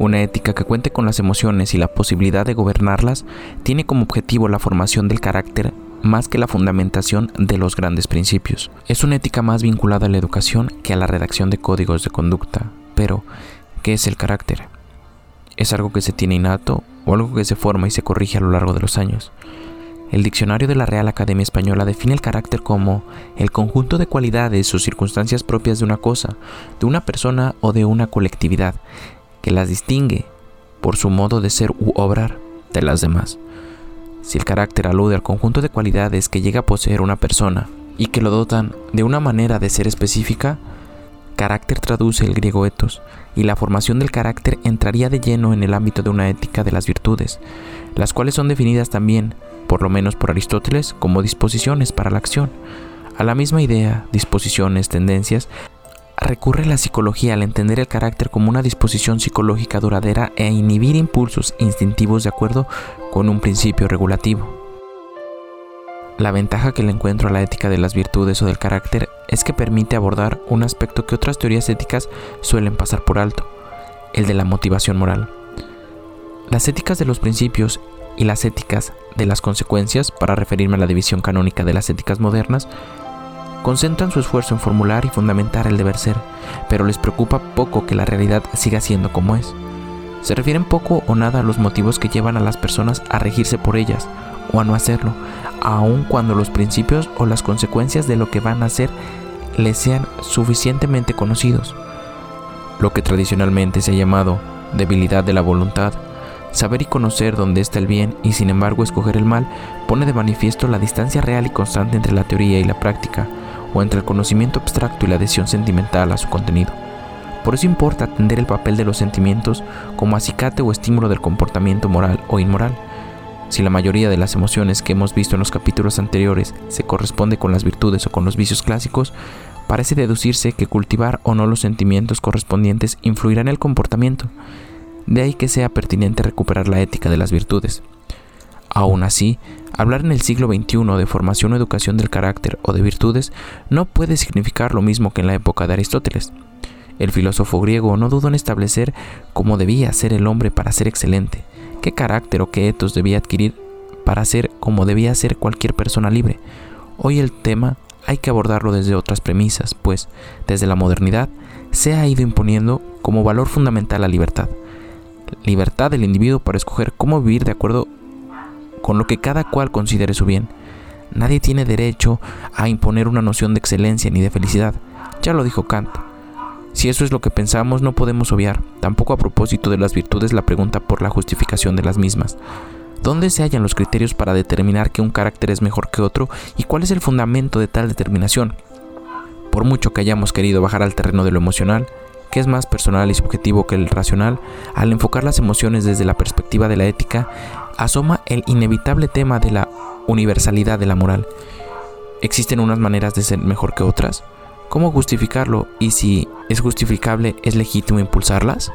Una ética que cuente con las emociones y la posibilidad de gobernarlas tiene como objetivo la formación del carácter más que la fundamentación de los grandes principios. Es una ética más vinculada a la educación que a la redacción de códigos de conducta. Pero, ¿qué es el carácter? ¿Es algo que se tiene innato o algo que se forma y se corrige a lo largo de los años? El diccionario de la Real Academia Española define el carácter como el conjunto de cualidades o circunstancias propias de una cosa, de una persona o de una colectividad, que las distingue por su modo de ser u obrar de las demás. Si el carácter alude al conjunto de cualidades que llega a poseer una persona y que lo dotan de una manera de ser específica, carácter traduce el griego ethos, y la formación del carácter entraría de lleno en el ámbito de una ética de las virtudes, las cuales son definidas también, por lo menos por Aristóteles, como disposiciones para la acción. A la misma idea, disposiciones, tendencias, recurre la psicología al entender el carácter como una disposición psicológica duradera e inhibir impulsos instintivos de acuerdo con un principio regulativo. La ventaja que le encuentro a la ética de las virtudes o del carácter es que permite abordar un aspecto que otras teorías éticas suelen pasar por alto, el de la motivación moral. Las éticas de los principios y las éticas de las consecuencias, para referirme a la división canónica de las éticas modernas, concentran su esfuerzo en formular y fundamentar el deber ser, pero les preocupa poco que la realidad siga siendo como es. Se refieren poco o nada a los motivos que llevan a las personas a regirse por ellas o a no hacerlo, aun cuando los principios o las consecuencias de lo que van a hacer les sean suficientemente conocidos. Lo que tradicionalmente se ha llamado debilidad de la voluntad, saber y conocer dónde está el bien y sin embargo escoger el mal, pone de manifiesto la distancia real y constante entre la teoría y la práctica, o entre el conocimiento abstracto y la adhesión sentimental a su contenido. Por eso importa atender el papel de los sentimientos como acicate o estímulo del comportamiento moral o inmoral. Si la mayoría de las emociones que hemos visto en los capítulos anteriores se corresponde con las virtudes o con los vicios clásicos, parece deducirse que cultivar o no los sentimientos correspondientes influirá en el comportamiento. De ahí que sea pertinente recuperar la ética de las virtudes. Aún así, hablar en el siglo XXI de formación o educación del carácter o de virtudes no puede significar lo mismo que en la época de Aristóteles. El filósofo griego no dudó en establecer cómo debía ser el hombre para ser excelente, qué carácter o qué etos debía adquirir para ser como debía ser cualquier persona libre. Hoy el tema hay que abordarlo desde otras premisas, pues desde la modernidad se ha ido imponiendo como valor fundamental la libertad. Libertad del individuo para escoger cómo vivir de acuerdo con lo que cada cual considere su bien. Nadie tiene derecho a imponer una noción de excelencia ni de felicidad. Ya lo dijo Kant. Si eso es lo que pensamos, no podemos obviar, tampoco a propósito de las virtudes, la pregunta por la justificación de las mismas. ¿Dónde se hallan los criterios para determinar que un carácter es mejor que otro y cuál es el fundamento de tal determinación? Por mucho que hayamos querido bajar al terreno de lo emocional, que es más personal y subjetivo que el racional, al enfocar las emociones desde la perspectiva de la ética, asoma el inevitable tema de la universalidad de la moral. ¿Existen unas maneras de ser mejor que otras? ¿Cómo justificarlo? Y si es justificable, ¿es legítimo impulsarlas?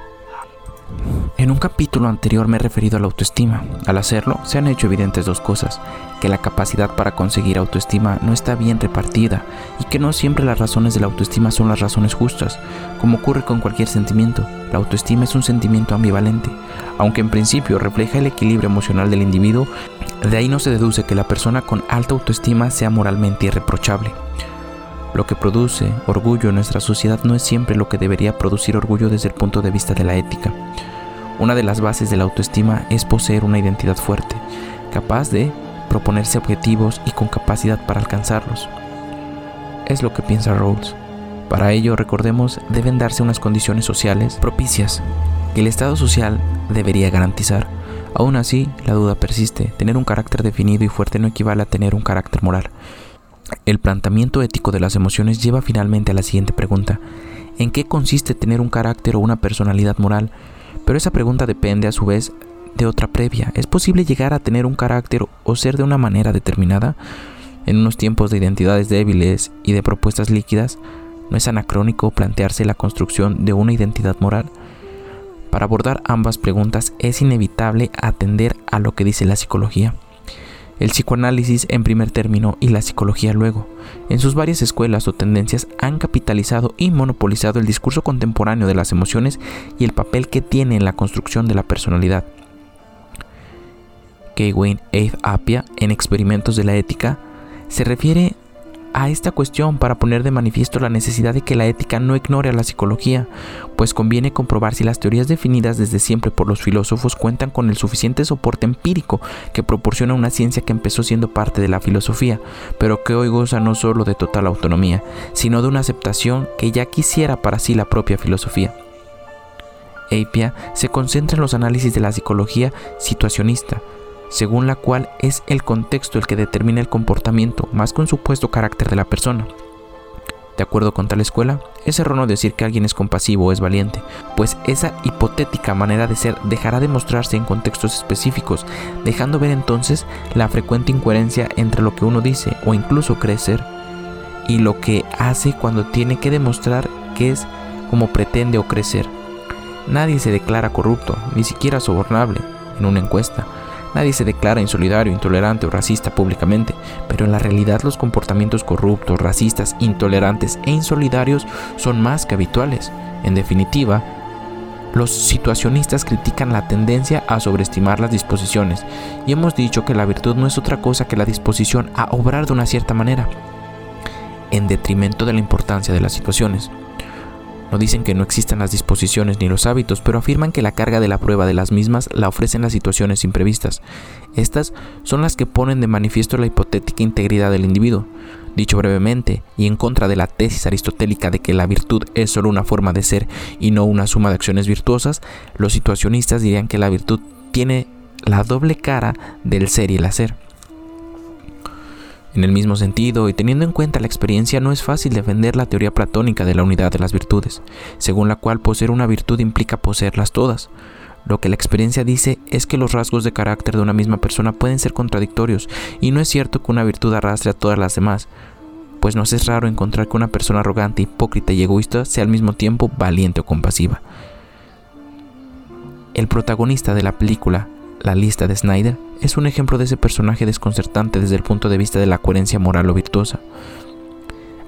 En un capítulo anterior me he referido a la autoestima. Al hacerlo, se han hecho evidentes dos cosas, que la capacidad para conseguir autoestima no está bien repartida y que no siempre las razones de la autoestima son las razones justas, como ocurre con cualquier sentimiento. La autoestima es un sentimiento ambivalente, aunque en principio refleja el equilibrio emocional del individuo, de ahí no se deduce que la persona con alta autoestima sea moralmente irreprochable. Lo que produce orgullo en nuestra sociedad no es siempre lo que debería producir orgullo desde el punto de vista de la ética. Una de las bases de la autoestima es poseer una identidad fuerte, capaz de proponerse objetivos y con capacidad para alcanzarlos. Es lo que piensa Rawls. Para ello, recordemos, deben darse unas condiciones sociales propicias que el Estado social debería garantizar. Aún así, la duda persiste. Tener un carácter definido y fuerte no equivale a tener un carácter moral. El planteamiento ético de las emociones lleva finalmente a la siguiente pregunta. en qué consiste tener un carácter o una personalidad moral, pero esa pregunta depende a su vez de otra previa. ¿Es posible llegar a tener un carácter o ser de una manera determinada? En unos tiempos de identidades débiles y de propuestas líquidas, ¿no es anacrónico plantearse la construcción de una identidad moral? Para abordar ambas preguntas es inevitable atender a lo que dice la psicología. El psicoanálisis en primer término y la psicología luego, en sus varias escuelas o tendencias, han capitalizado y monopolizado el discurso contemporáneo de las emociones y el papel que tiene en la construcción de la personalidad. K. Wayne Apia, en Experimentos de la Ética, se refiere a esta cuestión para poner de manifiesto la necesidad de que la ética no ignore a la psicología, pues conviene comprobar si las teorías definidas desde siempre por los filósofos cuentan con el suficiente soporte empírico que proporciona una ciencia que empezó siendo parte de la filosofía, pero que hoy goza no solo de total autonomía, sino de una aceptación que ya quisiera para sí la propia filosofía. Apia se concentra en los análisis de la psicología situacionista, según la cual es el contexto el que determina el comportamiento más que un supuesto carácter de la persona. De acuerdo con tal escuela, es erróneo decir que alguien es compasivo o es valiente, pues esa hipotética manera de ser dejará de mostrarse en contextos específicos, dejando ver entonces la frecuente incoherencia entre lo que uno dice o incluso cree ser y lo que hace cuando tiene que demostrar que es como pretende o crecer. Nadie se declara corrupto, ni siquiera sobornable, en una encuesta, Nadie se declara insolidario, intolerante o racista públicamente, pero en la realidad los comportamientos corruptos, racistas, intolerantes e insolidarios son más que habituales. En definitiva, los situacionistas critican la tendencia a sobreestimar las disposiciones y hemos dicho que la virtud no es otra cosa que la disposición a obrar de una cierta manera, en detrimento de la importancia de las situaciones. No dicen que no existan las disposiciones ni los hábitos, pero afirman que la carga de la prueba de las mismas la ofrecen las situaciones imprevistas. Estas son las que ponen de manifiesto la hipotética integridad del individuo. Dicho brevemente, y en contra de la tesis aristotélica de que la virtud es solo una forma de ser y no una suma de acciones virtuosas, los situacionistas dirían que la virtud tiene la doble cara del ser y el hacer. En el mismo sentido, y teniendo en cuenta la experiencia, no es fácil defender la teoría platónica de la unidad de las virtudes, según la cual poseer una virtud implica poseerlas todas. Lo que la experiencia dice es que los rasgos de carácter de una misma persona pueden ser contradictorios, y no es cierto que una virtud arrastre a todas las demás, pues nos es raro encontrar que una persona arrogante, hipócrita y egoísta sea al mismo tiempo valiente o compasiva. El protagonista de la película, la lista de Snyder es un ejemplo de ese personaje desconcertante desde el punto de vista de la coherencia moral o virtuosa.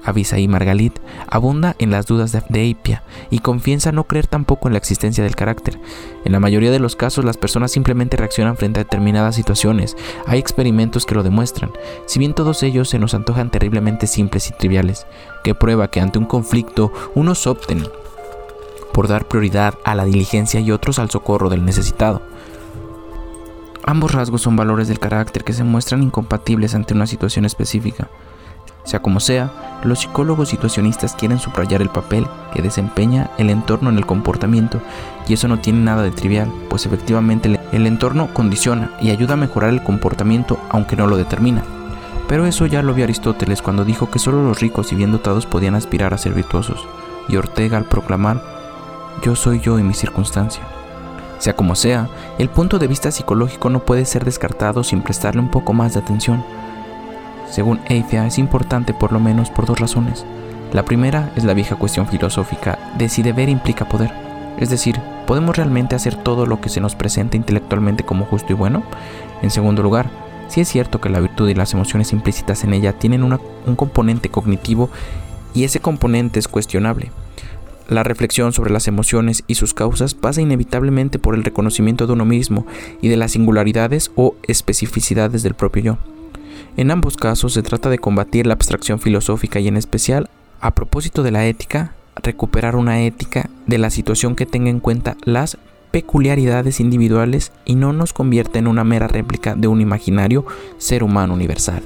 Abisaí Margalit abunda en las dudas de, Apia y confiesa no creer tampoco en la existencia del carácter. En la mayoría de los casos las personas simplemente reaccionan frente a determinadas situaciones. Hay experimentos que lo demuestran, si bien todos ellos se nos antojan terriblemente simples y triviales, que prueba que ante un conflicto unos opten por dar prioridad a la diligencia y otros al socorro del necesitado. Ambos rasgos son valores del carácter que se muestran incompatibles ante una situación específica. Sea como sea, los psicólogos situacionistas quieren subrayar el papel que desempeña el entorno en el comportamiento y eso no tiene nada de trivial, pues efectivamente el entorno condiciona y ayuda a mejorar el comportamiento aunque no lo determina. Pero eso ya lo vio Aristóteles cuando dijo que solo los ricos y bien dotados podían aspirar a ser virtuosos, y Ortega al proclamar, yo soy yo en mi circunstancia. Sea como sea, el punto de vista psicológico no puede ser descartado sin prestarle un poco más de atención. Según Eifia, es importante por lo menos por dos razones. La primera es la vieja cuestión filosófica de si deber implica poder. Es decir, ¿podemos realmente hacer todo lo que se nos presenta intelectualmente como justo y bueno? En segundo lugar, si es cierto que la virtud y las emociones implícitas en ella tienen un componente cognitivo y ese componente es cuestionable. La reflexión sobre las emociones y sus causas pasa inevitablemente por el reconocimiento de uno mismo y de las singularidades o especificidades del propio yo. En ambos casos se trata de combatir la abstracción filosófica y en especial, a propósito de la ética, recuperar una ética de la situación que tenga en cuenta las peculiaridades individuales y no nos convierta en una mera réplica de un imaginario ser humano universal.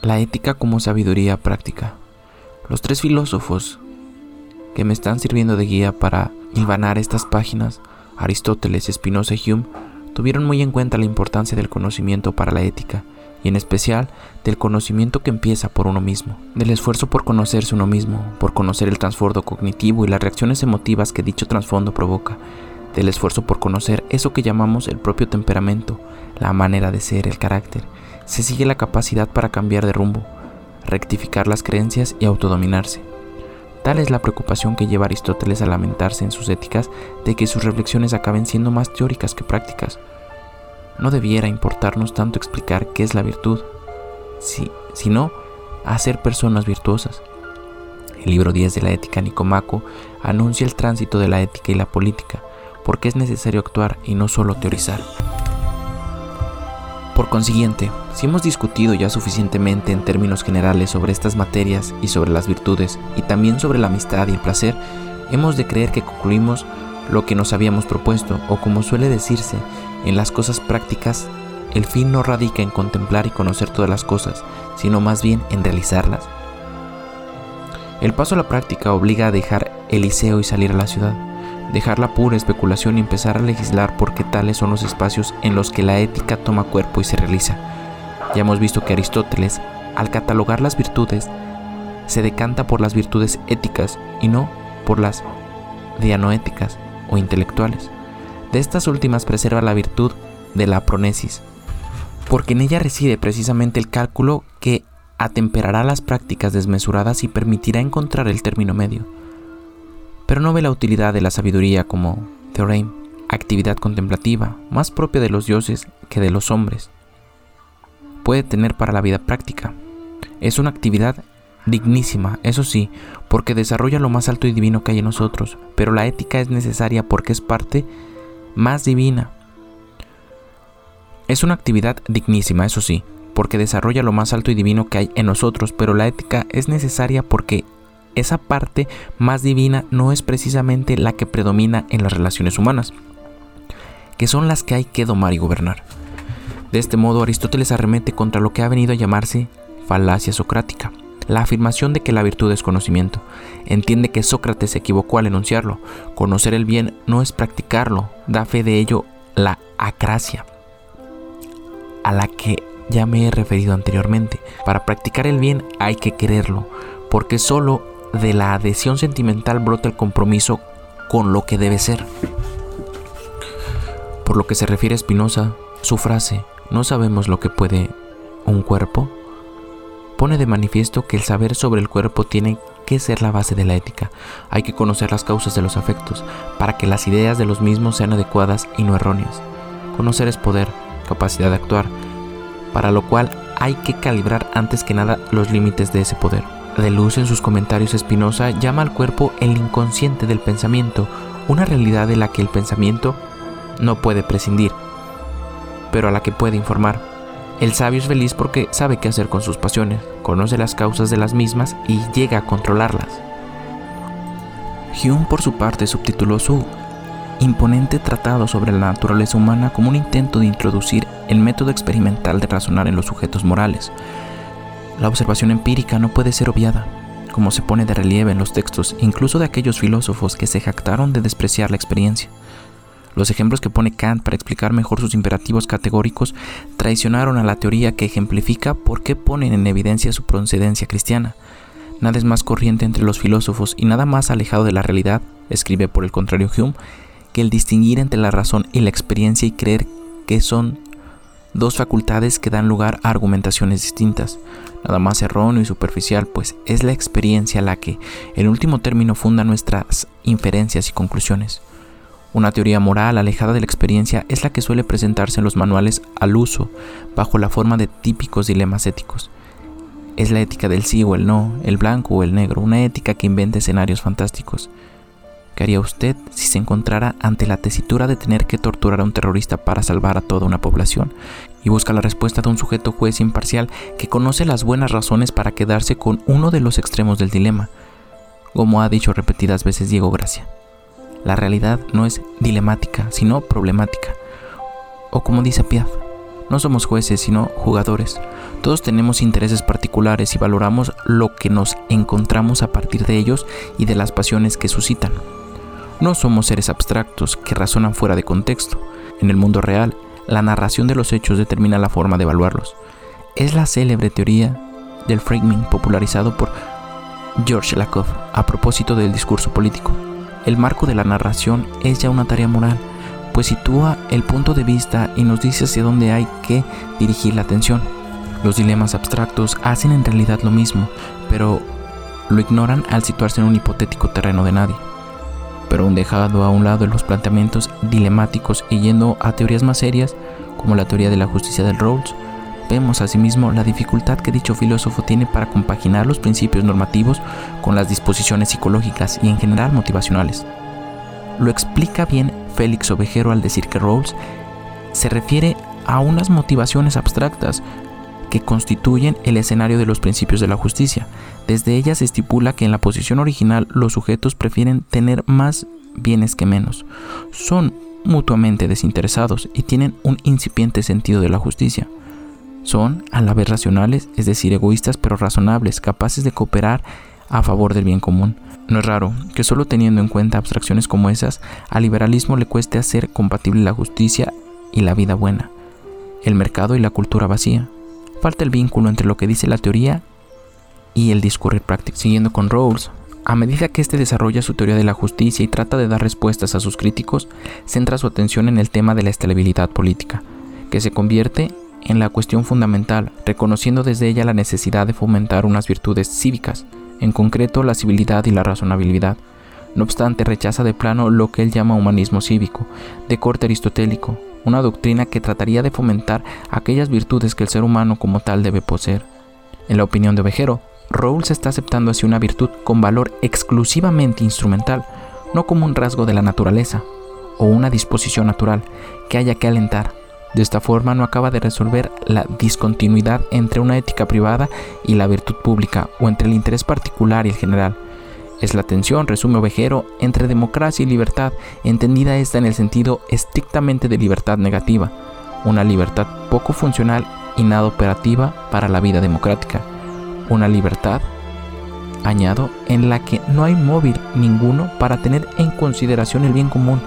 La ética como sabiduría práctica. Los tres filósofos que me están sirviendo de guía para hilvanar estas páginas, Aristóteles, Spinoza y Hume, tuvieron muy en cuenta la importancia del conocimiento para la ética y en especial del conocimiento que empieza por uno mismo, del esfuerzo por conocerse uno mismo, por conocer el trasfondo cognitivo y las reacciones emotivas que dicho trasfondo provoca, del esfuerzo por conocer eso que llamamos el propio temperamento, la manera de ser, el carácter, se sigue la capacidad para cambiar de rumbo, rectificar las creencias y autodominarse. Tal es la preocupación que lleva Aristóteles a lamentarse en sus éticas de que sus reflexiones acaben siendo más teóricas que prácticas. No debiera importarnos tanto explicar qué es la virtud, sino hacer personas virtuosas. El libro 10 de la ética Nicomaco anuncia el tránsito de la ética y la política, porque es necesario actuar y no solo teorizar. Por consiguiente, si hemos discutido ya suficientemente en términos generales sobre estas materias y sobre las virtudes y también sobre la amistad y el placer, hemos de creer que concluimos lo que nos habíamos propuesto o como suele decirse en las cosas prácticas, el fin no radica en contemplar y conocer todas las cosas, sino más bien en realizarlas. El paso a la práctica obliga a dejar el liceo y salir a la ciudad dejar la pura especulación y empezar a legislar porque tales son los espacios en los que la ética toma cuerpo y se realiza. Ya hemos visto que Aristóteles, al catalogar las virtudes, se decanta por las virtudes éticas y no por las dianoéticas o intelectuales. De estas últimas preserva la virtud de la pronesis, porque en ella reside precisamente el cálculo que atemperará las prácticas desmesuradas y permitirá encontrar el término medio pero no ve la utilidad de la sabiduría como theorem, actividad contemplativa, más propia de los dioses que de los hombres. Puede tener para la vida práctica. Es una actividad dignísima, eso sí, porque desarrolla lo más alto y divino que hay en nosotros, pero la ética es necesaria porque es parte más divina. Es una actividad dignísima, eso sí, porque desarrolla lo más alto y divino que hay en nosotros, pero la ética es necesaria porque esa parte más divina no es precisamente la que predomina en las relaciones humanas, que son las que hay que domar y gobernar. De este modo, Aristóteles arremete contra lo que ha venido a llamarse falacia socrática, la afirmación de que la virtud es conocimiento. Entiende que Sócrates se equivocó al enunciarlo. Conocer el bien no es practicarlo, da fe de ello la acracia, a la que ya me he referido anteriormente. Para practicar el bien hay que quererlo, porque solo de la adhesión sentimental brota el compromiso con lo que debe ser. Por lo que se refiere a Spinoza, su frase, no sabemos lo que puede un cuerpo, pone de manifiesto que el saber sobre el cuerpo tiene que ser la base de la ética. Hay que conocer las causas de los afectos para que las ideas de los mismos sean adecuadas y no erróneas. Conocer es poder, capacidad de actuar, para lo cual hay que calibrar antes que nada los límites de ese poder de luz en sus comentarios Espinosa llama al cuerpo el inconsciente del pensamiento, una realidad de la que el pensamiento no puede prescindir, pero a la que puede informar. El sabio es feliz porque sabe qué hacer con sus pasiones, conoce las causas de las mismas y llega a controlarlas. Hume por su parte subtituló su imponente tratado sobre la naturaleza humana como un intento de introducir el método experimental de razonar en los sujetos morales, la observación empírica no puede ser obviada, como se pone de relieve en los textos incluso de aquellos filósofos que se jactaron de despreciar la experiencia. Los ejemplos que pone Kant para explicar mejor sus imperativos categóricos traicionaron a la teoría que ejemplifica por qué ponen en evidencia su procedencia cristiana. Nada es más corriente entre los filósofos y nada más alejado de la realidad, escribe por el contrario Hume, que el distinguir entre la razón y la experiencia y creer que son dos facultades que dan lugar a argumentaciones distintas nada más erróneo y superficial, pues es la experiencia la que, en último término, funda nuestras inferencias y conclusiones. Una teoría moral alejada de la experiencia es la que suele presentarse en los manuales al uso, bajo la forma de típicos dilemas éticos. Es la ética del sí o el no, el blanco o el negro, una ética que inventa escenarios fantásticos. ¿Qué haría usted si se encontrara ante la tesitura de tener que torturar a un terrorista para salvar a toda una población? Y busca la respuesta de un sujeto juez imparcial que conoce las buenas razones para quedarse con uno de los extremos del dilema, como ha dicho repetidas veces Diego Gracia. La realidad no es dilemática, sino problemática. O como dice Piaf, no somos jueces, sino jugadores. Todos tenemos intereses particulares y valoramos lo que nos encontramos a partir de ellos y de las pasiones que suscitan. No somos seres abstractos que razonan fuera de contexto. En el mundo real, la narración de los hechos determina la forma de evaluarlos. es la célebre teoría del framing popularizado por George Lakoff a propósito del discurso político. El marco de la narración es ya una tarea moral, pues sitúa el punto de vista y nos dice hacia dónde hay que dirigir la atención. Los dilemas abstractos hacen en realidad lo mismo, pero lo ignoran al situarse en un hipotético terreno de nadie. Pero un dejado a un lado los planteamientos dilemáticos y yendo a teorías más serias, como la teoría de la justicia del Rawls, vemos asimismo la dificultad que dicho filósofo tiene para compaginar los principios normativos con las disposiciones psicológicas y en general motivacionales. Lo explica bien Félix Ovejero al decir que Rawls se refiere a unas motivaciones abstractas que constituyen el escenario de los principios de la justicia. Desde ellas se estipula que en la posición original los sujetos prefieren tener más bienes que menos. Son mutuamente desinteresados y tienen un incipiente sentido de la justicia. Son a la vez racionales, es decir, egoístas pero razonables, capaces de cooperar a favor del bien común. No es raro que solo teniendo en cuenta abstracciones como esas, al liberalismo le cueste hacer compatible la justicia y la vida buena, el mercado y la cultura vacía. Falta el vínculo entre lo que dice la teoría y el discurrir práctico. Siguiendo con Rawls, a medida que éste desarrolla su teoría de la justicia y trata de dar respuestas a sus críticos, centra su atención en el tema de la estabilidad política, que se convierte en la cuestión fundamental, reconociendo desde ella la necesidad de fomentar unas virtudes cívicas, en concreto la civilidad y la razonabilidad. No obstante, rechaza de plano lo que él llama humanismo cívico, de corte aristotélico, una doctrina que trataría de fomentar aquellas virtudes que el ser humano como tal debe poseer. En la opinión de Ovejero, Rawls está aceptando así una virtud con valor exclusivamente instrumental, no como un rasgo de la naturaleza o una disposición natural que haya que alentar, de esta forma no acaba de resolver la discontinuidad entre una ética privada y la virtud pública o entre el interés particular y el general. Es la tensión, resume Ovejero, entre democracia y libertad, entendida esta en el sentido estrictamente de libertad negativa, una libertad poco funcional y nada operativa para la vida democrática, una libertad, añado, en la que no hay móvil ninguno para tener en consideración el bien común,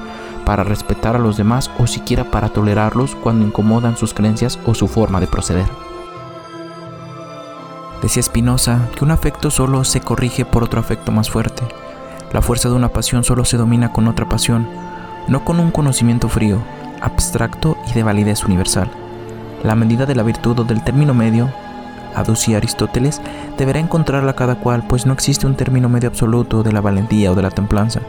para respetar a los demás o siquiera para tolerarlos cuando incomodan sus creencias o su forma de proceder. Decía Spinoza que un afecto solo se corrige por otro afecto más fuerte. La fuerza de una pasión solo se domina con otra pasión, no con un conocimiento frío, abstracto y de validez universal. La medida de la virtud o del término medio, aducía Aristóteles, deberá encontrarla cada cual, pues no existe un término medio absoluto de la valentía o de la templanza.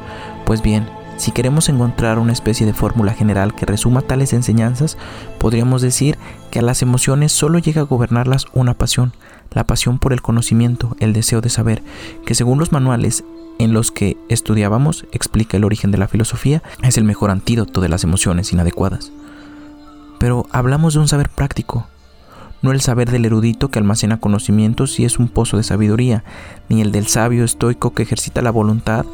Pues bien, si queremos encontrar una especie de fórmula general que resuma tales enseñanzas, podríamos decir que a las emociones solo llega a gobernarlas una pasión, la pasión por el conocimiento, el deseo de saber, que según los manuales en los que estudiábamos explica el origen de la filosofía, es el mejor antídoto de las emociones inadecuadas. Pero hablamos de un saber práctico, no el saber del erudito que almacena conocimientos y es un pozo de sabiduría, ni el del sabio estoico que ejercita la voluntad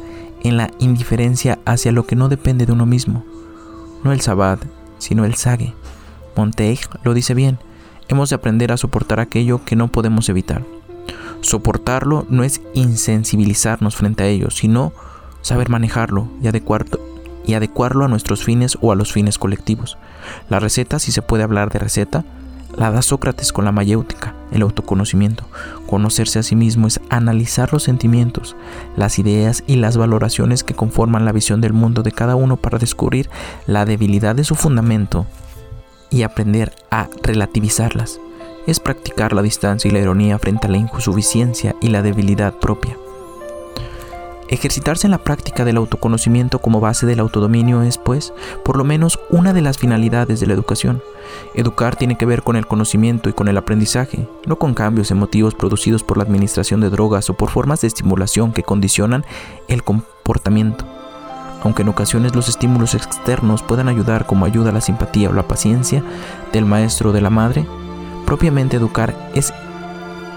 en la indiferencia hacia lo que no depende de uno mismo. No el sabad, sino el sague. Montaigne lo dice bien, hemos de aprender a soportar aquello que no podemos evitar. Soportarlo no es insensibilizarnos frente a ello, sino saber manejarlo y, y adecuarlo a nuestros fines o a los fines colectivos. La receta, si se puede hablar de receta, la da Sócrates con la mayéutica, el autoconocimiento. Conocerse a sí mismo es analizar los sentimientos, las ideas y las valoraciones que conforman la visión del mundo de cada uno para descubrir la debilidad de su fundamento y aprender a relativizarlas. Es practicar la distancia y la ironía frente a la insuficiencia y la debilidad propia. Ejercitarse en la práctica del autoconocimiento como base del autodominio es, pues, por lo menos una de las finalidades de la educación. Educar tiene que ver con el conocimiento y con el aprendizaje, no con cambios emotivos producidos por la administración de drogas o por formas de estimulación que condicionan el comportamiento. Aunque en ocasiones los estímulos externos puedan ayudar como ayuda la simpatía o la paciencia del maestro o de la madre, propiamente educar es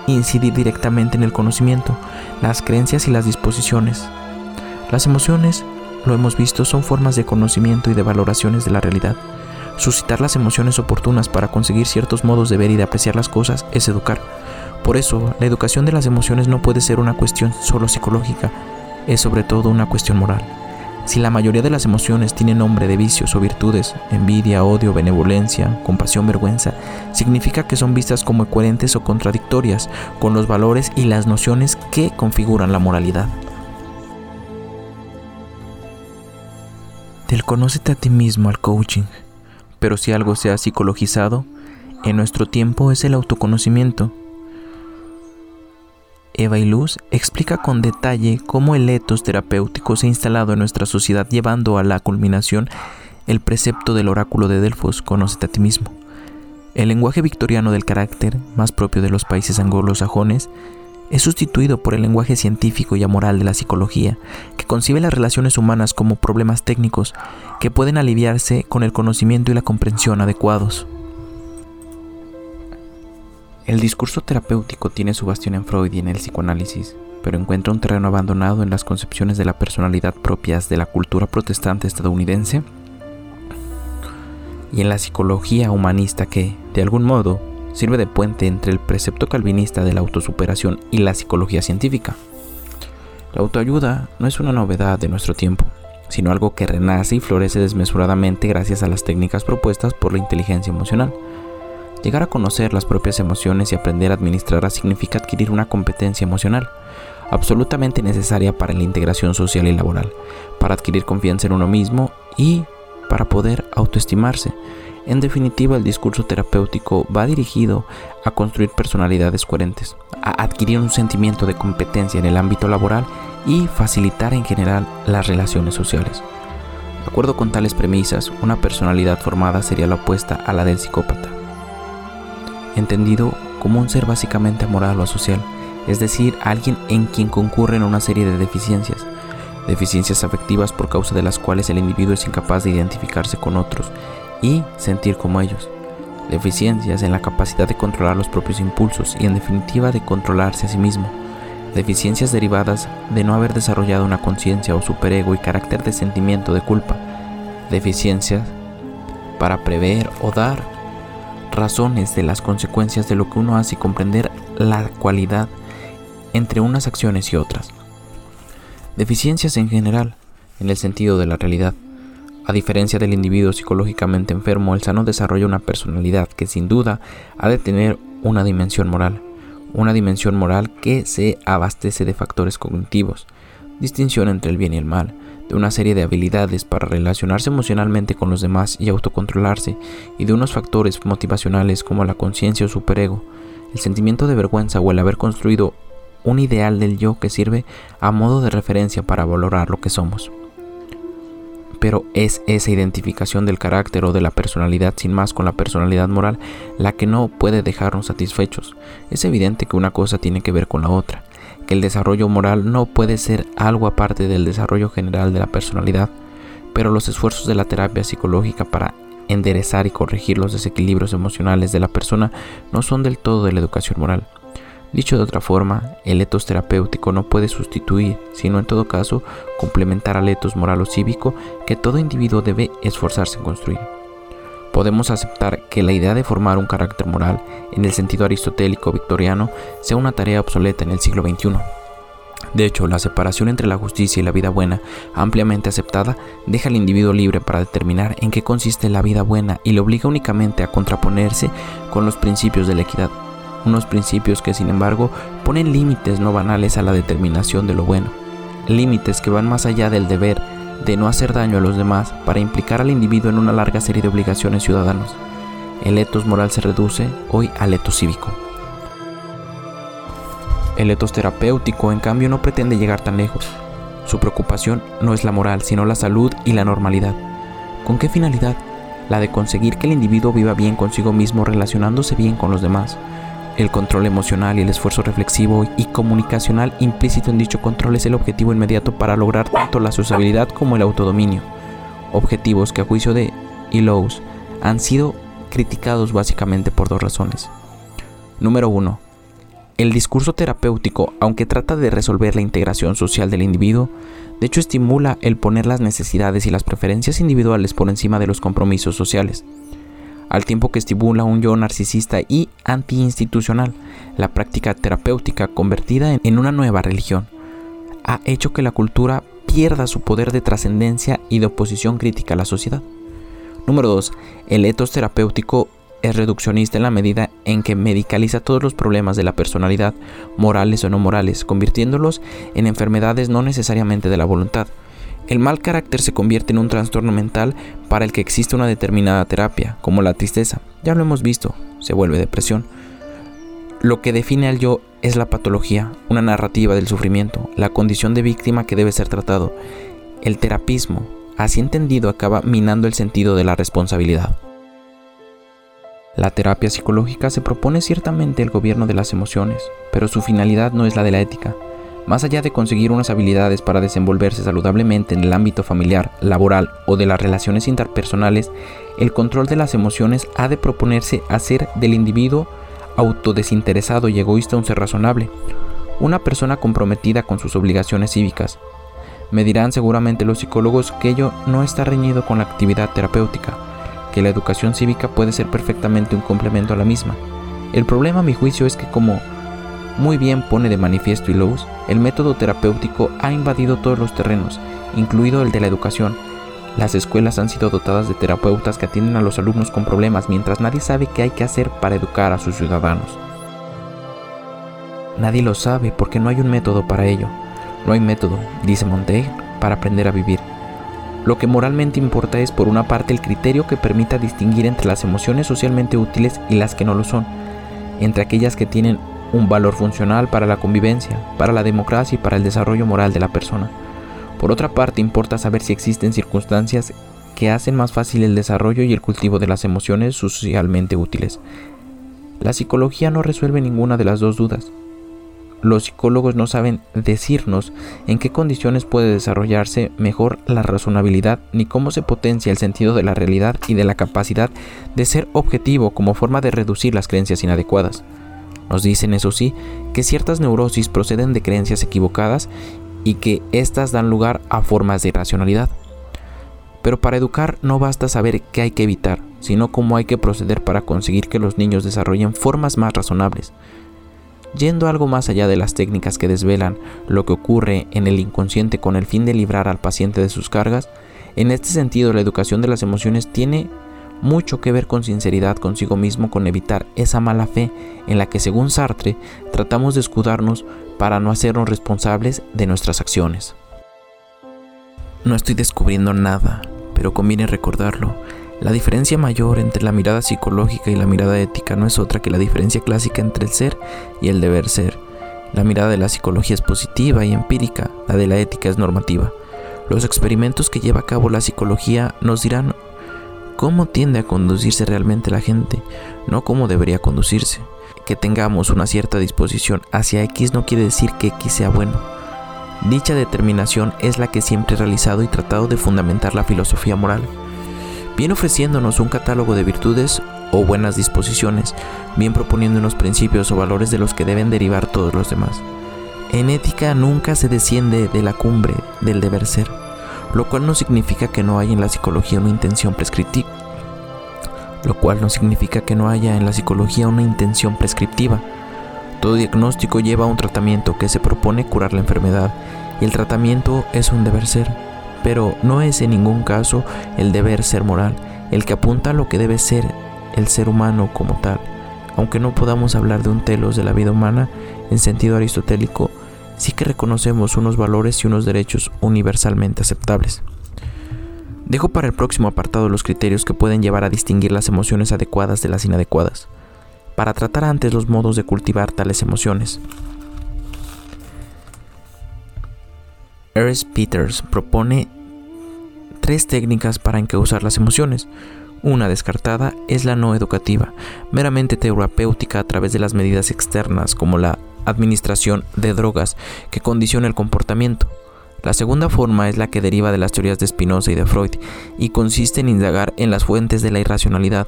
incidir directamente en el conocimiento, las creencias y las disposiciones. Las emociones, lo hemos visto, son formas de conocimiento y de valoraciones de la realidad. Suscitar las emociones oportunas para conseguir ciertos modos de ver y de apreciar las cosas es educar. Por eso, la educación de las emociones no puede ser una cuestión solo psicológica, es sobre todo una cuestión moral. Si la mayoría de las emociones tienen nombre de vicios o virtudes, envidia, odio, benevolencia, compasión, vergüenza, significa que son vistas como coherentes o contradictorias con los valores y las nociones que configuran la moralidad. Del conócete a ti mismo al coaching, pero si algo se ha psicologizado, en nuestro tiempo es el autoconocimiento Eva y Luz explica con detalle cómo el etos terapéutico se ha instalado en nuestra sociedad llevando a la culminación el precepto del oráculo de Delfos, conócete a ti mismo. El lenguaje victoriano del carácter, más propio de los países anglosajones, es sustituido por el lenguaje científico y amoral de la psicología, que concibe las relaciones humanas como problemas técnicos que pueden aliviarse con el conocimiento y la comprensión adecuados. El discurso terapéutico tiene su bastión en Freud y en el psicoanálisis, pero encuentra un terreno abandonado en las concepciones de la personalidad propias de la cultura protestante estadounidense y en la psicología humanista que, de algún modo, sirve de puente entre el precepto calvinista de la autosuperación y la psicología científica. La autoayuda no es una novedad de nuestro tiempo, sino algo que renace y florece desmesuradamente gracias a las técnicas propuestas por la inteligencia emocional Llegar a conocer las propias emociones y aprender a administrarlas significa adquirir una competencia emocional, absolutamente necesaria para la integración social y laboral, para adquirir confianza en uno mismo y para poder autoestimarse. En definitiva, el discurso terapéutico va dirigido a construir personalidades coherentes, a adquirir un sentimiento de competencia en el ámbito laboral y facilitar en general las relaciones sociales. De acuerdo con tales premisas, una personalidad formada sería la opuesta a la del psicópata entendido como un ser básicamente amoral o asocial, es decir, alguien en quien concurren una serie de deficiencias, deficiencias afectivas por causa de las cuales el individuo es incapaz de identificarse con otros y sentir como ellos, deficiencias en la capacidad de controlar los propios impulsos y en definitiva de controlarse a sí mismo, deficiencias derivadas de no haber desarrollado una conciencia o superego y carácter de sentimiento de culpa, deficiencias para prever o dar razones de las consecuencias de lo que uno hace y comprender la cualidad entre unas acciones y otras. Deficiencias en general, en el sentido de la realidad. A diferencia del individuo psicológicamente enfermo, el sano desarrolla una personalidad que sin duda ha de tener una dimensión moral, una dimensión moral que se abastece de factores cognitivos, distinción entre el bien y el mal, de una serie de habilidades para relacionarse emocionalmente con los demás y autocontrolarse, y de unos factores motivacionales como la conciencia o superego, el sentimiento de vergüenza o el haber construido un ideal del yo que sirve a modo de referencia para valorar lo que somos. Pero es esa identificación del carácter o de la personalidad sin más con la personalidad moral la que no puede dejarnos satisfechos. Es evidente que una cosa tiene que ver con la otra, que el desarrollo moral no puede ser algo aparte del desarrollo general de la personalidad, pero los esfuerzos de la terapia psicológica para enderezar y corregir los desequilibrios emocionales de la persona no son del todo de la educación moral. Dicho de otra forma, el etos terapéutico no puede sustituir, sino en todo caso complementar al etos moral o cívico que todo individuo debe esforzarse en construir podemos aceptar que la idea de formar un carácter moral en el sentido aristotélico victoriano sea una tarea obsoleta en el siglo XXI. De hecho, la separación entre la justicia y la vida buena, ampliamente aceptada, deja al individuo libre para determinar en qué consiste la vida buena y le obliga únicamente a contraponerse con los principios de la equidad, unos principios que sin embargo ponen límites no banales a la determinación de lo bueno, límites que van más allá del deber de no hacer daño a los demás para implicar al individuo en una larga serie de obligaciones ciudadanos. El etos moral se reduce hoy al etos cívico. El etos terapéutico, en cambio, no pretende llegar tan lejos. Su preocupación no es la moral, sino la salud y la normalidad. ¿Con qué finalidad? La de conseguir que el individuo viva bien consigo mismo relacionándose bien con los demás, el control emocional y el esfuerzo reflexivo y comunicacional implícito en dicho control es el objetivo inmediato para lograr tanto la sociabilidad como el autodominio. Objetivos que a juicio de Illouz han sido criticados básicamente por dos razones. Número 1. El discurso terapéutico, aunque trata de resolver la integración social del individuo, de hecho estimula el poner las necesidades y las preferencias individuales por encima de los compromisos sociales al tiempo que estimula un yo narcisista y antiinstitucional. La práctica terapéutica convertida en una nueva religión ha hecho que la cultura pierda su poder de trascendencia y de oposición crítica a la sociedad. Número 2. El etos terapéutico es reduccionista en la medida en que medicaliza todos los problemas de la personalidad, morales o no morales, convirtiéndolos en enfermedades no necesariamente de la voluntad. El mal carácter se convierte en un trastorno mental para el que existe una determinada terapia, como la tristeza. Ya lo hemos visto, se vuelve depresión. Lo que define al yo es la patología, una narrativa del sufrimiento, la condición de víctima que debe ser tratado. El terapismo, así entendido, acaba minando el sentido de la responsabilidad. La terapia psicológica se propone ciertamente el gobierno de las emociones, pero su finalidad no es la de la ética. Más allá de conseguir unas habilidades para desenvolverse saludablemente en el ámbito familiar, laboral o de las relaciones interpersonales, el control de las emociones ha de proponerse hacer del individuo autodesinteresado y egoísta un ser razonable, una persona comprometida con sus obligaciones cívicas. Me dirán seguramente los psicólogos que ello no está reñido con la actividad terapéutica, que la educación cívica puede ser perfectamente un complemento a la misma. El problema a mi juicio es que como muy bien pone de manifiesto Illouz, el método terapéutico ha invadido todos los terrenos, incluido el de la educación. Las escuelas han sido dotadas de terapeutas que atienden a los alumnos con problemas mientras nadie sabe qué hay que hacer para educar a sus ciudadanos. Nadie lo sabe porque no hay un método para ello. No hay método, dice Montaigne, para aprender a vivir. Lo que moralmente importa es, por una parte, el criterio que permita distinguir entre las emociones socialmente útiles y las que no lo son, entre aquellas que tienen un valor funcional para la convivencia, para la democracia y para el desarrollo moral de la persona. Por otra parte, importa saber si existen circunstancias que hacen más fácil el desarrollo y el cultivo de las emociones socialmente útiles. La psicología no resuelve ninguna de las dos dudas, los psicólogos no saben decirnos en qué condiciones puede desarrollarse mejor la razonabilidad ni cómo se potencia el sentido de la realidad y de la capacidad de ser objetivo como forma de reducir las creencias inadecuadas. Nos dicen, eso sí, que ciertas neurosis proceden de creencias equivocadas y que éstas dan lugar a formas de irracionalidad. Pero para educar no basta saber qué hay que evitar, sino cómo hay que proceder para conseguir que los niños desarrollen formas más razonables. Yendo algo más allá de las técnicas que desvelan lo que ocurre en el inconsciente con el fin de librar al paciente de sus cargas, en este sentido la educación de las emociones tiene mucho que ver con sinceridad consigo mismo, con evitar esa mala fe en la que, según Sartre, tratamos de escudarnos para no hacernos responsables de nuestras acciones. No estoy descubriendo nada, pero conviene recordarlo. La diferencia mayor entre la mirada psicológica y la mirada ética no es otra que la diferencia clásica entre el ser y el deber ser. La mirada de la psicología es positiva y empírica, la de la ética es normativa. Los experimentos que lleva a cabo la psicología nos dirán cómo tiende a conducirse realmente la gente, no cómo debería conducirse. Que tengamos una cierta disposición hacia X no quiere decir que X sea bueno. Dicha determinación es la que siempre he realizado y tratado de fundamentar la filosofía moral bien ofreciéndonos un catálogo de virtudes o buenas disposiciones, bien proponiéndonos principios o valores de los que deben derivar todos los demás. En ética nunca se desciende de la cumbre del deber ser, lo cual no significa que no haya en la psicología una intención prescriptiva. Lo cual no significa que no haya en la psicología una intención prescriptiva. Todo diagnóstico lleva a un tratamiento que se propone curar la enfermedad y el tratamiento es un deber ser pero no es en ningún caso el deber ser moral, el que apunta a lo que debe ser el ser humano como tal. Aunque no podamos hablar de un telos de la vida humana en sentido aristotélico, sí que reconocemos unos valores y unos derechos universalmente aceptables. Dejo para el próximo apartado los criterios que pueden llevar a distinguir las emociones adecuadas de las inadecuadas, para tratar antes los modos de cultivar tales emociones. Eris Peters propone tres técnicas para encauzar las emociones. Una descartada es la no educativa, meramente terapéutica a través de las medidas externas como la administración de drogas que condiciona el comportamiento. La segunda forma es la que deriva de las teorías de Spinoza y de Freud y consiste en indagar en las fuentes de la irracionalidad,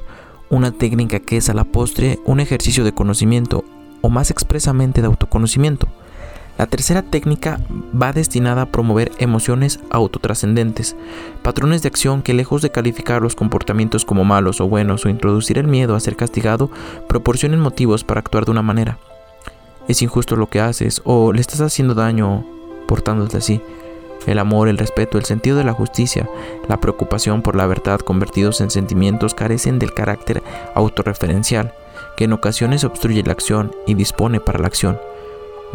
una técnica que es a la postre un ejercicio de conocimiento o más expresamente de autoconocimiento. La tercera técnica va destinada a promover emociones autotrascendentes, patrones de acción que lejos de calificar los comportamientos como malos o buenos o introducir el miedo a ser castigado, proporcionen motivos para actuar de una manera. Es injusto lo que haces o le estás haciendo daño portándote así. El amor, el respeto, el sentido de la justicia, la preocupación por la verdad convertidos en sentimientos carecen del carácter autorreferencial, que en ocasiones obstruye la acción y dispone para la acción.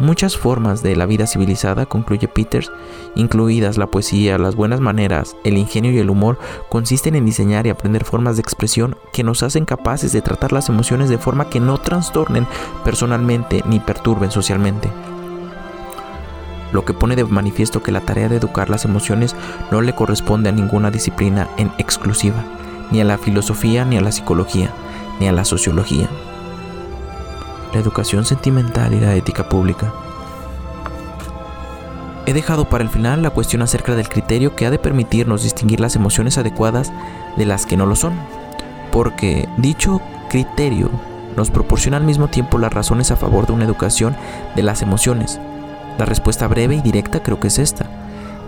Muchas formas de la vida civilizada, concluye Peters, incluidas la poesía, las buenas maneras, el ingenio y el humor, consisten en diseñar y aprender formas de expresión que nos hacen capaces de tratar las emociones de forma que no trastornen personalmente ni perturben socialmente. Lo que pone de manifiesto que la tarea de educar las emociones no le corresponde a ninguna disciplina en exclusiva, ni a la filosofía, ni a la psicología, ni a la sociología la educación sentimental y la ética pública. He dejado para el final la cuestión acerca del criterio que ha de permitirnos distinguir las emociones adecuadas de las que no lo son, porque dicho criterio nos proporciona al mismo tiempo las razones a favor de una educación de las emociones. La respuesta breve y directa creo que es esta.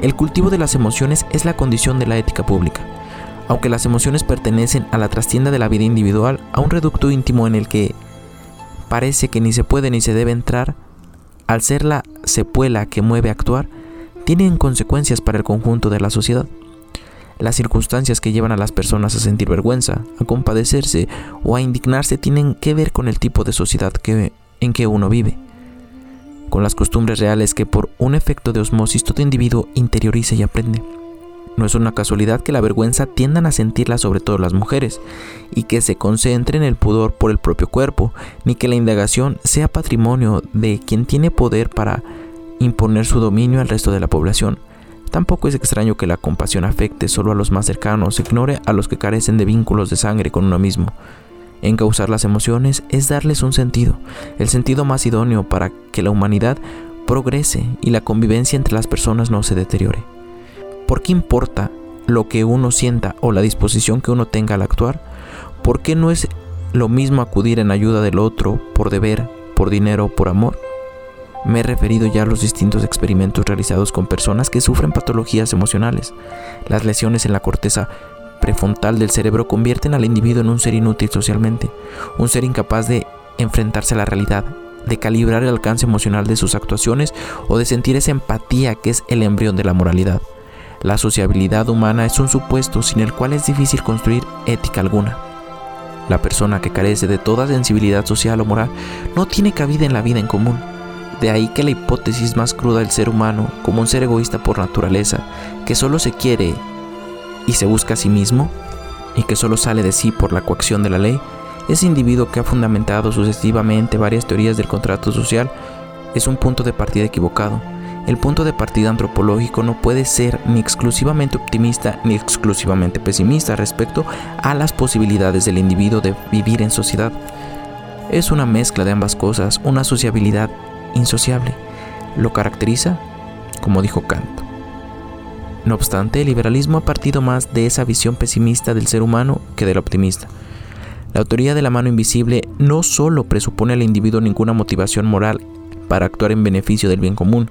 El cultivo de las emociones es la condición de la ética pública. Aunque las emociones pertenecen a la trastienda de la vida individual, a un reducto íntimo en el que parece que ni se puede ni se debe entrar, al ser la sepuela que mueve a actuar, tienen consecuencias para el conjunto de la sociedad. Las circunstancias que llevan a las personas a sentir vergüenza, a compadecerse o a indignarse tienen que ver con el tipo de sociedad en que uno vive, con las costumbres reales que por un efecto de osmosis todo individuo interioriza y aprende. No es una casualidad que la vergüenza tiendan a sentirla sobre todo las mujeres, y que se concentre en el pudor por el propio cuerpo, ni que la indagación sea patrimonio de quien tiene poder para imponer su dominio al resto de la población. Tampoco es extraño que la compasión afecte solo a los más cercanos, ignore a los que carecen de vínculos de sangre con uno mismo. Encauzar las emociones es darles un sentido, el sentido más idóneo para que la humanidad progrese y la convivencia entre las personas no se deteriore. ¿Por qué importa lo que uno sienta o la disposición que uno tenga al actuar? ¿Por qué no es lo mismo acudir en ayuda del otro por deber, por dinero, por amor? Me he referido ya a los distintos experimentos realizados con personas que sufren patologías emocionales. Las lesiones en la corteza prefrontal del cerebro convierten al individuo en un ser inútil socialmente, un ser incapaz de enfrentarse a la realidad, de calibrar el alcance emocional de sus actuaciones o de sentir esa empatía que es el embrión de la moralidad. La sociabilidad humana es un supuesto sin el cual es difícil construir ética alguna. La persona que carece de toda sensibilidad social o moral no tiene cabida en la vida en común. De ahí que la hipótesis más cruda del ser humano, como un ser egoísta por naturaleza, que solo se quiere y se busca a sí mismo, y que solo sale de sí por la coacción de la ley, ese individuo que ha fundamentado sucesivamente varias teorías del contrato social, es un punto de partida equivocado el punto de partida antropológico no puede ser ni exclusivamente optimista ni exclusivamente pesimista respecto a las posibilidades del individuo de vivir en sociedad. Es una mezcla de ambas cosas, una sociabilidad insociable. Lo caracteriza, como dijo Kant. No obstante, el liberalismo ha partido más de esa visión pesimista del ser humano que de la optimista. La autoría de la mano invisible no solo presupone al individuo ninguna motivación moral para actuar en beneficio del bien común,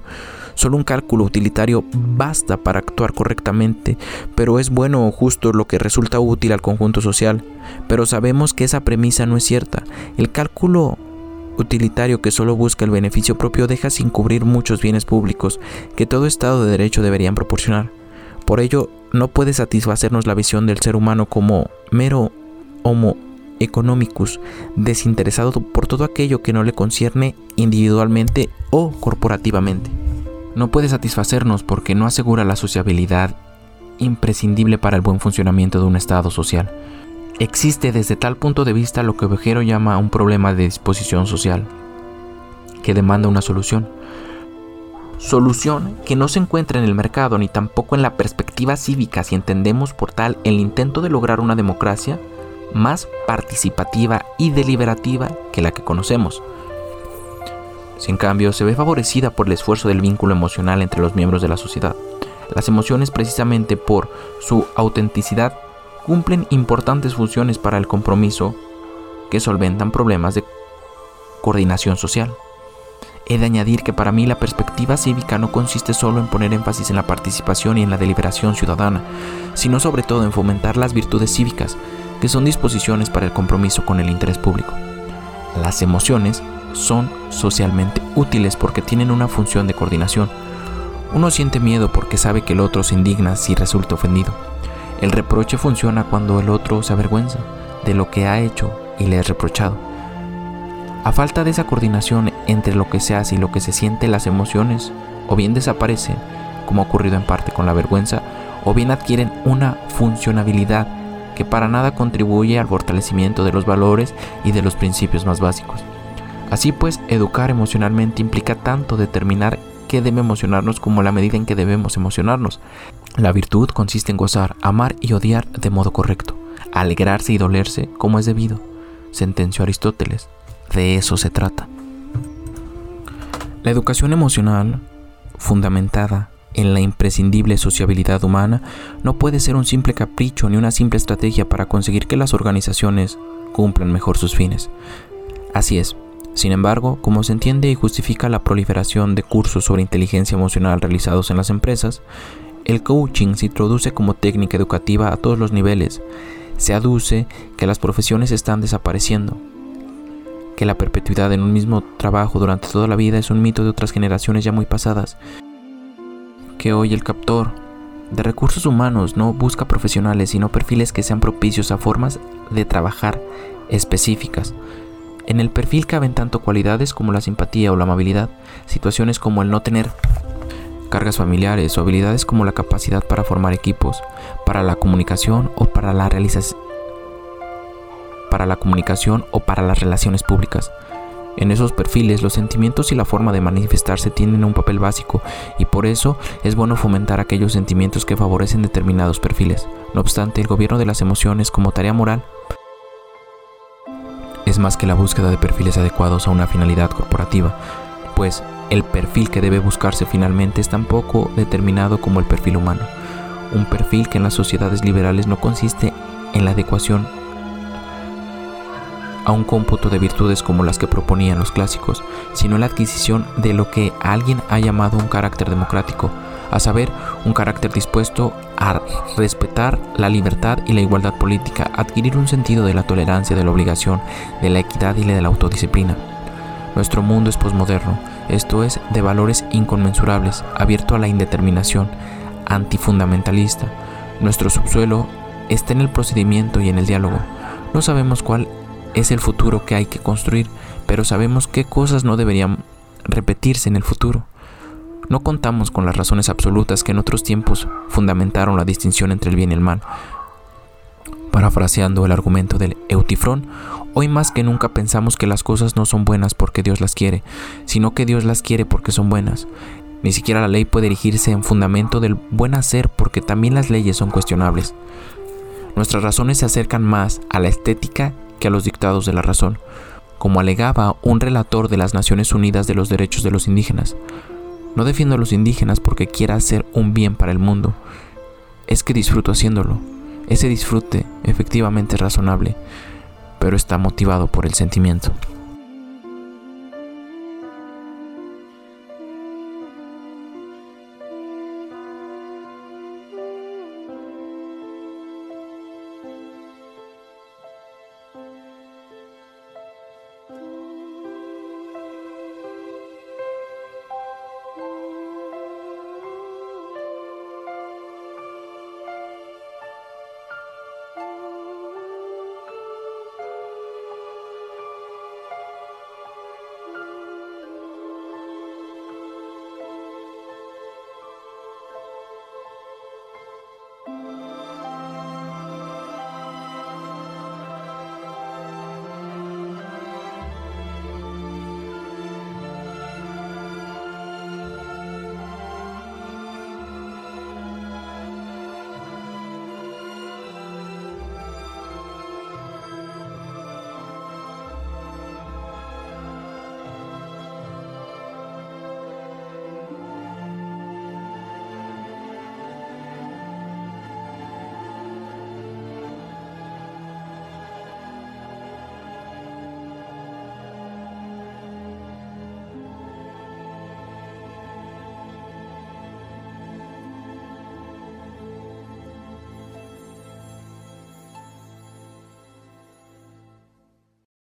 Solo un cálculo utilitario basta para actuar correctamente, pero es bueno o justo lo que resulta útil al conjunto social. Pero sabemos que esa premisa no es cierta. El cálculo utilitario que solo busca el beneficio propio deja sin cubrir muchos bienes públicos que todo Estado de Derecho deberían proporcionar. Por ello, no puede satisfacernos la visión del ser humano como mero homo economicus, desinteresado por todo aquello que no le concierne individualmente o corporativamente no puede satisfacernos porque no asegura la sociabilidad imprescindible para el buen funcionamiento de un Estado social. Existe desde tal punto de vista lo que Vejero llama un problema de disposición social, que demanda una solución. Solución que no se encuentra en el mercado ni tampoco en la perspectiva cívica si entendemos por tal el intento de lograr una democracia más participativa y deliberativa que la que conocemos, si en cambio se ve favorecida por el esfuerzo del vínculo emocional entre los miembros de la sociedad. Las emociones precisamente por su autenticidad cumplen importantes funciones para el compromiso que solventan problemas de coordinación social. He de añadir que para mí la perspectiva cívica no consiste solo en poner énfasis en la participación y en la deliberación ciudadana, sino sobre todo en fomentar las virtudes cívicas, que son disposiciones para el compromiso con el interés público. Las emociones son socialmente útiles porque tienen una función de coordinación. Uno siente miedo porque sabe que el otro se indigna si resulta ofendido. El reproche funciona cuando el otro se avergüenza de lo que ha hecho y le es reprochado. A falta de esa coordinación entre lo que se hace y lo que se siente, las emociones o bien desaparecen, como ha ocurrido en parte con la vergüenza, o bien adquieren una funcionabilidad que para nada contribuye al fortalecimiento de los valores y de los principios más básicos. Así pues, educar emocionalmente implica tanto determinar qué debe emocionarnos como la medida en que debemos emocionarnos. La virtud consiste en gozar, amar y odiar de modo correcto, alegrarse y dolerse como es debido, sentenció Aristóteles. De eso se trata. La educación emocional, fundamentada en la imprescindible sociabilidad humana, no puede ser un simple capricho ni una simple estrategia para conseguir que las organizaciones cumplan mejor sus fines. Así es, sin embargo, como se entiende y justifica la proliferación de cursos sobre inteligencia emocional realizados en las empresas, el coaching se introduce como técnica educativa a todos los niveles. Se aduce que las profesiones están desapareciendo, que la perpetuidad en un mismo trabajo durante toda la vida es un mito de otras generaciones ya muy pasadas, que hoy el captor de recursos humanos no busca profesionales sino perfiles que sean propicios a formas de trabajar específicas, en el perfil caben tanto cualidades como la simpatía o la amabilidad, situaciones como el no tener cargas familiares o habilidades como la capacidad para formar equipos, para la comunicación o para la realización para la comunicación o para las relaciones públicas. En esos perfiles los sentimientos y la forma de manifestarse tienen un papel básico y por eso es bueno fomentar aquellos sentimientos que favorecen determinados perfiles. No obstante, el gobierno de las emociones como tarea moral es más que la búsqueda de perfiles adecuados a una finalidad corporativa, pues el perfil que debe buscarse finalmente es tan poco determinado como el perfil humano, un perfil que en las sociedades liberales no consiste en la adecuación a un cómputo de virtudes como las que proponían los clásicos, sino en la adquisición de lo que alguien ha llamado un carácter democrático, a saber, un carácter dispuesto a respetar la libertad y la igualdad política, adquirir un sentido de la tolerancia, de la obligación, de la equidad y de la autodisciplina. Nuestro mundo es posmoderno, esto es, de valores inconmensurables, abierto a la indeterminación, antifundamentalista. Nuestro subsuelo está en el procedimiento y en el diálogo. No sabemos cuál es el futuro que hay que construir, pero sabemos qué cosas no deberían repetirse en el futuro. No contamos con las razones absolutas que en otros tiempos fundamentaron la distinción entre el bien y el mal. Parafraseando el argumento del Eutifrón, hoy más que nunca pensamos que las cosas no son buenas porque Dios las quiere, sino que Dios las quiere porque son buenas. Ni siquiera la ley puede erigirse en fundamento del buen hacer porque también las leyes son cuestionables. Nuestras razones se acercan más a la estética que a los dictados de la razón, como alegaba un relator de las Naciones Unidas de los Derechos de los Indígenas. No defiendo a los indígenas porque quiera hacer un bien para el mundo. Es que disfruto haciéndolo. Ese disfrute efectivamente es razonable, pero está motivado por el sentimiento.